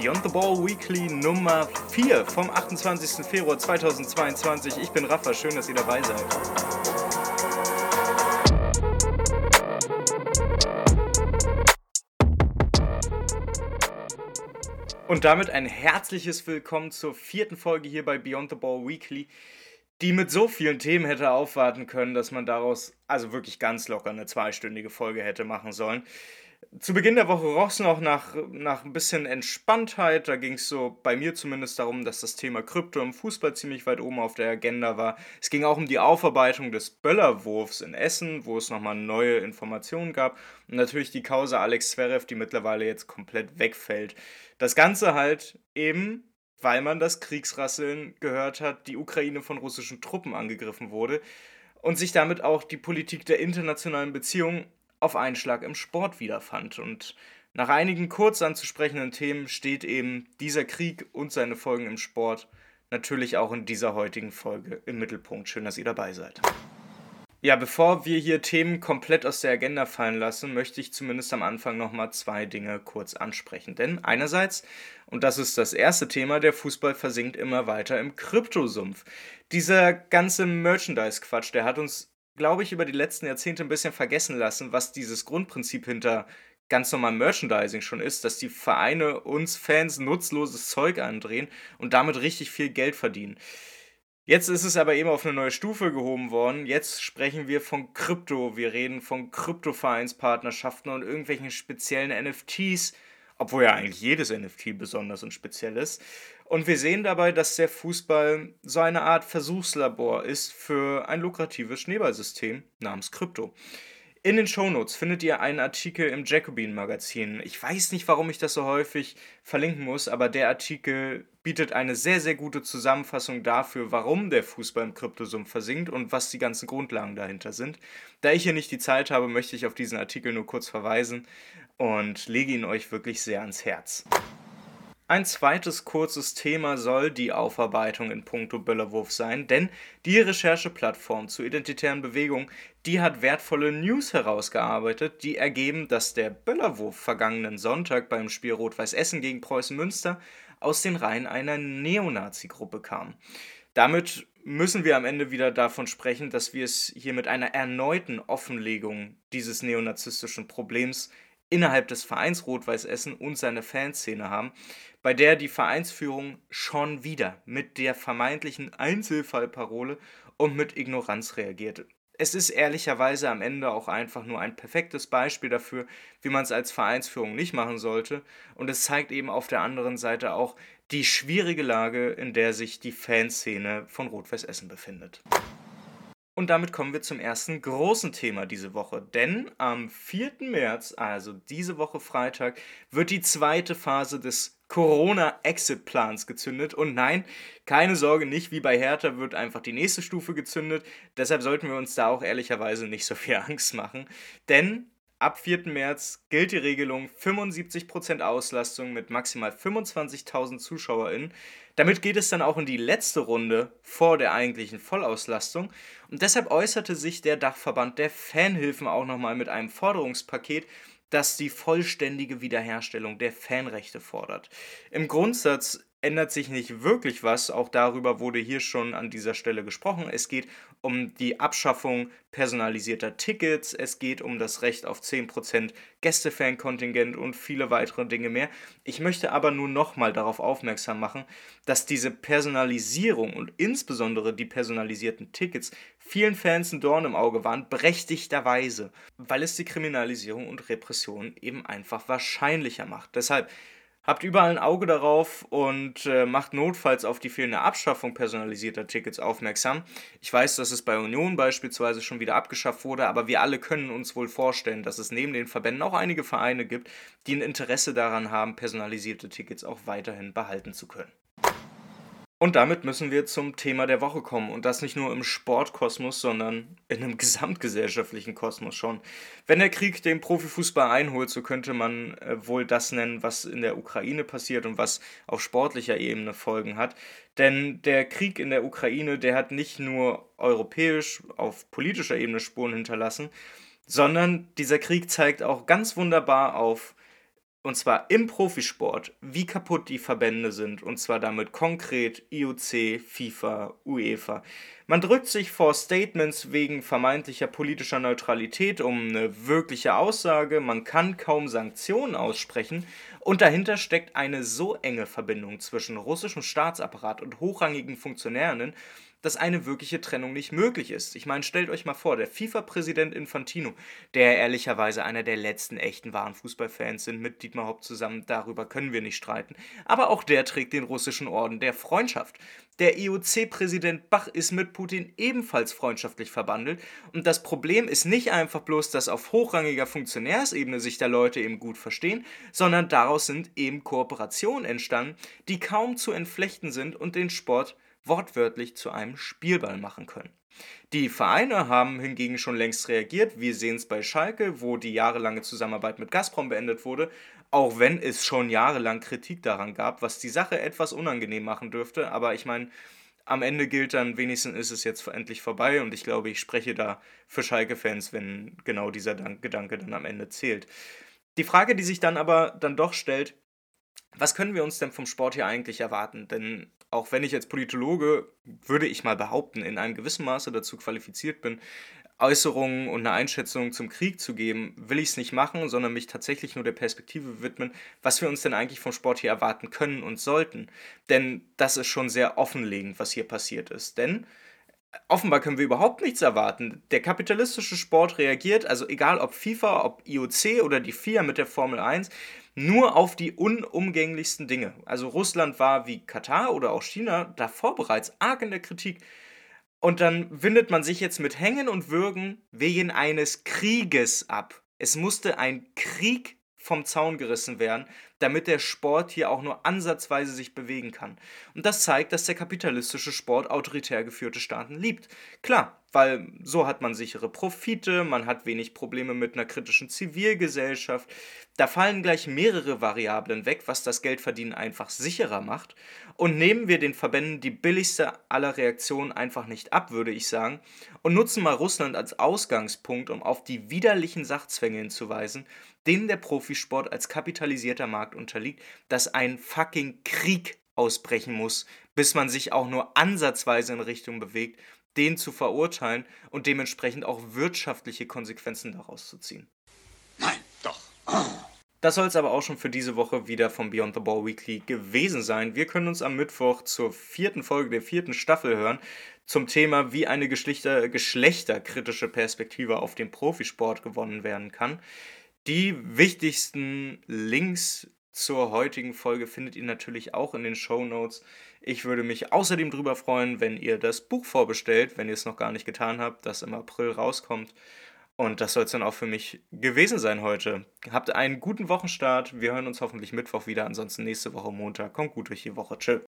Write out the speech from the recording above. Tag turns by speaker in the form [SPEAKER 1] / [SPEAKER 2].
[SPEAKER 1] Beyond the Ball Weekly Nummer 4 vom 28. Februar 2022. Ich bin Rafa, schön, dass ihr dabei seid. Und damit ein herzliches Willkommen zur vierten Folge hier bei Beyond the Ball Weekly, die mit so vielen Themen hätte aufwarten können, dass man daraus also wirklich ganz locker eine zweistündige Folge hätte machen sollen zu Beginn der Woche roch es noch nach, nach ein bisschen Entspanntheit. Da ging es so bei mir zumindest darum, dass das Thema Krypto im Fußball ziemlich weit oben auf der Agenda war. Es ging auch um die Aufarbeitung des Böllerwurfs in Essen, wo es nochmal neue Informationen gab. Und natürlich die Causa Alex Zverev, die mittlerweile jetzt komplett wegfällt. Das Ganze halt eben weil man das Kriegsrasseln gehört hat, die Ukraine von russischen Truppen angegriffen wurde und sich damit auch die Politik der internationalen Beziehungen auf einen Schlag im Sport wiederfand. Und nach einigen kurz anzusprechenden Themen steht eben dieser Krieg und seine Folgen im Sport natürlich auch in dieser heutigen Folge im Mittelpunkt. Schön, dass ihr dabei seid. Ja, bevor wir hier Themen komplett aus der Agenda fallen lassen, möchte ich zumindest am Anfang nochmal zwei Dinge kurz ansprechen. Denn einerseits, und das ist das erste Thema, der Fußball versinkt immer weiter im Kryptosumpf. Dieser ganze Merchandise-Quatsch, der hat uns glaube ich, über die letzten Jahrzehnte ein bisschen vergessen lassen, was dieses Grundprinzip hinter ganz normalem Merchandising schon ist, dass die Vereine uns Fans nutzloses Zeug andrehen und damit richtig viel Geld verdienen. Jetzt ist es aber eben auf eine neue Stufe gehoben worden. Jetzt sprechen wir von Krypto. Wir reden von Kryptovereinspartnerschaften und irgendwelchen speziellen NFTs, obwohl ja eigentlich jedes NFT besonders und speziell ist. Und wir sehen dabei, dass der Fußball so eine Art Versuchslabor ist für ein lukratives Schneeballsystem namens Krypto. In den Shownotes findet ihr einen Artikel im Jacobin Magazin. Ich weiß nicht, warum ich das so häufig verlinken muss, aber der Artikel bietet eine sehr, sehr gute Zusammenfassung dafür, warum der Fußball im Kryptosumpf versinkt und was die ganzen Grundlagen dahinter sind. Da ich hier nicht die Zeit habe, möchte ich auf diesen Artikel nur kurz verweisen und lege ihn euch wirklich sehr ans Herz. Ein zweites kurzes Thema soll die Aufarbeitung in puncto Böllerwurf sein, denn die Rechercheplattform zur identitären Bewegung, die hat wertvolle News herausgearbeitet, die ergeben, dass der Böllerwurf vergangenen Sonntag beim Spiel Rot-Weiß Essen gegen Preußen Münster aus den Reihen einer Neonazi-Gruppe kam. Damit müssen wir am Ende wieder davon sprechen, dass wir es hier mit einer erneuten Offenlegung dieses neonazistischen Problems innerhalb des Vereins Rot-Weiß Essen und seine Fanszene haben, bei der die Vereinsführung schon wieder mit der vermeintlichen Einzelfallparole und mit Ignoranz reagierte. Es ist ehrlicherweise am Ende auch einfach nur ein perfektes Beispiel dafür, wie man es als Vereinsführung nicht machen sollte. Und es zeigt eben auf der anderen Seite auch die schwierige Lage, in der sich die Fanszene von Rot-Weiß Essen befindet. Und damit kommen wir zum ersten großen Thema diese Woche. Denn am 4. März, also diese Woche Freitag, wird die zweite Phase des Corona-Exit-Plans gezündet. Und nein, keine Sorge, nicht wie bei Hertha wird einfach die nächste Stufe gezündet. Deshalb sollten wir uns da auch ehrlicherweise nicht so viel Angst machen. Denn Ab 4. März gilt die Regelung 75% Auslastung mit maximal 25.000 ZuschauerInnen. Damit geht es dann auch in die letzte Runde vor der eigentlichen Vollauslastung. Und deshalb äußerte sich der Dachverband der Fanhilfen auch nochmal mit einem Forderungspaket, das die vollständige Wiederherstellung der Fanrechte fordert. Im Grundsatz ändert sich nicht wirklich was. Auch darüber wurde hier schon an dieser Stelle gesprochen. Es geht um die Abschaffung personalisierter Tickets, es geht um das Recht auf 10% Gästefan-Kontingent und viele weitere Dinge mehr. Ich möchte aber nur nochmal darauf aufmerksam machen, dass diese Personalisierung und insbesondere die personalisierten Tickets vielen Fans ein Dorn im Auge waren, berechtigterweise, weil es die Kriminalisierung und Repression eben einfach wahrscheinlicher macht. Deshalb Habt überall ein Auge darauf und äh, macht notfalls auf die fehlende Abschaffung personalisierter Tickets aufmerksam. Ich weiß, dass es bei Union beispielsweise schon wieder abgeschafft wurde, aber wir alle können uns wohl vorstellen, dass es neben den Verbänden auch einige Vereine gibt, die ein Interesse daran haben, personalisierte Tickets auch weiterhin behalten zu können. Und damit müssen wir zum Thema der Woche kommen. Und das nicht nur im Sportkosmos, sondern in einem gesamtgesellschaftlichen Kosmos schon. Wenn der Krieg den Profifußball einholt, so könnte man äh, wohl das nennen, was in der Ukraine passiert und was auf sportlicher Ebene Folgen hat. Denn der Krieg in der Ukraine, der hat nicht nur europäisch auf politischer Ebene Spuren hinterlassen, sondern dieser Krieg zeigt auch ganz wunderbar auf, und zwar im Profisport, wie kaputt die Verbände sind, und zwar damit konkret IOC, FIFA, UEFA. Man drückt sich vor Statements wegen vermeintlicher politischer Neutralität um eine wirkliche Aussage, man kann kaum Sanktionen aussprechen, und dahinter steckt eine so enge Verbindung zwischen russischem Staatsapparat und hochrangigen Funktionären, dass eine wirkliche Trennung nicht möglich ist. Ich meine, stellt euch mal vor, der FIFA-Präsident Infantino, der ehrlicherweise einer der letzten echten wahren Fußballfans sind, mit Dietmar Hopp zusammen, darüber können wir nicht streiten, aber auch der trägt den russischen Orden der Freundschaft. Der IOC-Präsident Bach ist mit Putin ebenfalls freundschaftlich verbandelt und das Problem ist nicht einfach bloß, dass auf hochrangiger Funktionärsebene sich da Leute eben gut verstehen, sondern daraus sind eben Kooperationen entstanden, die kaum zu entflechten sind und den Sport wortwörtlich zu einem Spielball machen können. Die Vereine haben hingegen schon längst reagiert. Wir sehen es bei Schalke, wo die jahrelange Zusammenarbeit mit Gazprom beendet wurde, auch wenn es schon jahrelang Kritik daran gab, was die Sache etwas unangenehm machen dürfte. Aber ich meine, am Ende gilt dann, wenigstens ist es jetzt endlich vorbei und ich glaube, ich spreche da für Schalke-Fans, wenn genau dieser Gedanke dann am Ende zählt. Die Frage, die sich dann aber dann doch stellt, was können wir uns denn vom Sport hier eigentlich erwarten? Denn auch wenn ich als Politologe, würde ich mal behaupten, in einem gewissen Maße dazu qualifiziert bin, Äußerungen und eine Einschätzung zum Krieg zu geben, will ich es nicht machen, sondern mich tatsächlich nur der Perspektive widmen, was wir uns denn eigentlich vom Sport hier erwarten können und sollten. Denn das ist schon sehr offenlegend, was hier passiert ist. Denn offenbar können wir überhaupt nichts erwarten. Der kapitalistische Sport reagiert, also egal ob FIFA, ob IOC oder die FIA mit der Formel 1, nur auf die unumgänglichsten Dinge. Also Russland war wie Katar oder auch China davor bereits arg in der Kritik. Und dann windet man sich jetzt mit Hängen und Würgen wegen eines Krieges ab. Es musste ein Krieg vom Zaun gerissen werden, damit der Sport hier auch nur ansatzweise sich bewegen kann. Und das zeigt, dass der kapitalistische Sport autoritär geführte Staaten liebt. Klar, weil so hat man sichere Profite, man hat wenig Probleme mit einer kritischen Zivilgesellschaft. Da fallen gleich mehrere Variablen weg, was das Geldverdienen einfach sicherer macht. Und nehmen wir den Verbänden die billigste aller Reaktionen einfach nicht ab, würde ich sagen, und nutzen mal Russland als Ausgangspunkt, um auf die widerlichen Sachzwänge hinzuweisen, denen der Profisport als kapitalisierter Markt unterliegt, dass ein fucking Krieg ausbrechen muss, bis man sich auch nur ansatzweise in Richtung bewegt, den zu verurteilen und dementsprechend auch wirtschaftliche Konsequenzen daraus zu ziehen.
[SPEAKER 2] Nein, doch.
[SPEAKER 1] Das soll es aber auch schon für diese Woche wieder vom Beyond the Ball Weekly gewesen sein. Wir können uns am Mittwoch zur vierten Folge der vierten Staffel hören zum Thema, wie eine Geschlechter geschlechterkritische Perspektive auf den Profisport gewonnen werden kann. Die wichtigsten Links zur heutigen Folge findet ihr natürlich auch in den Show Notes. Ich würde mich außerdem darüber freuen, wenn ihr das Buch vorbestellt, wenn ihr es noch gar nicht getan habt, das im April rauskommt. Und das soll es dann auch für mich gewesen sein heute. Habt einen guten Wochenstart. Wir hören uns hoffentlich Mittwoch wieder. Ansonsten nächste Woche Montag. Kommt gut durch die Woche. Tschö.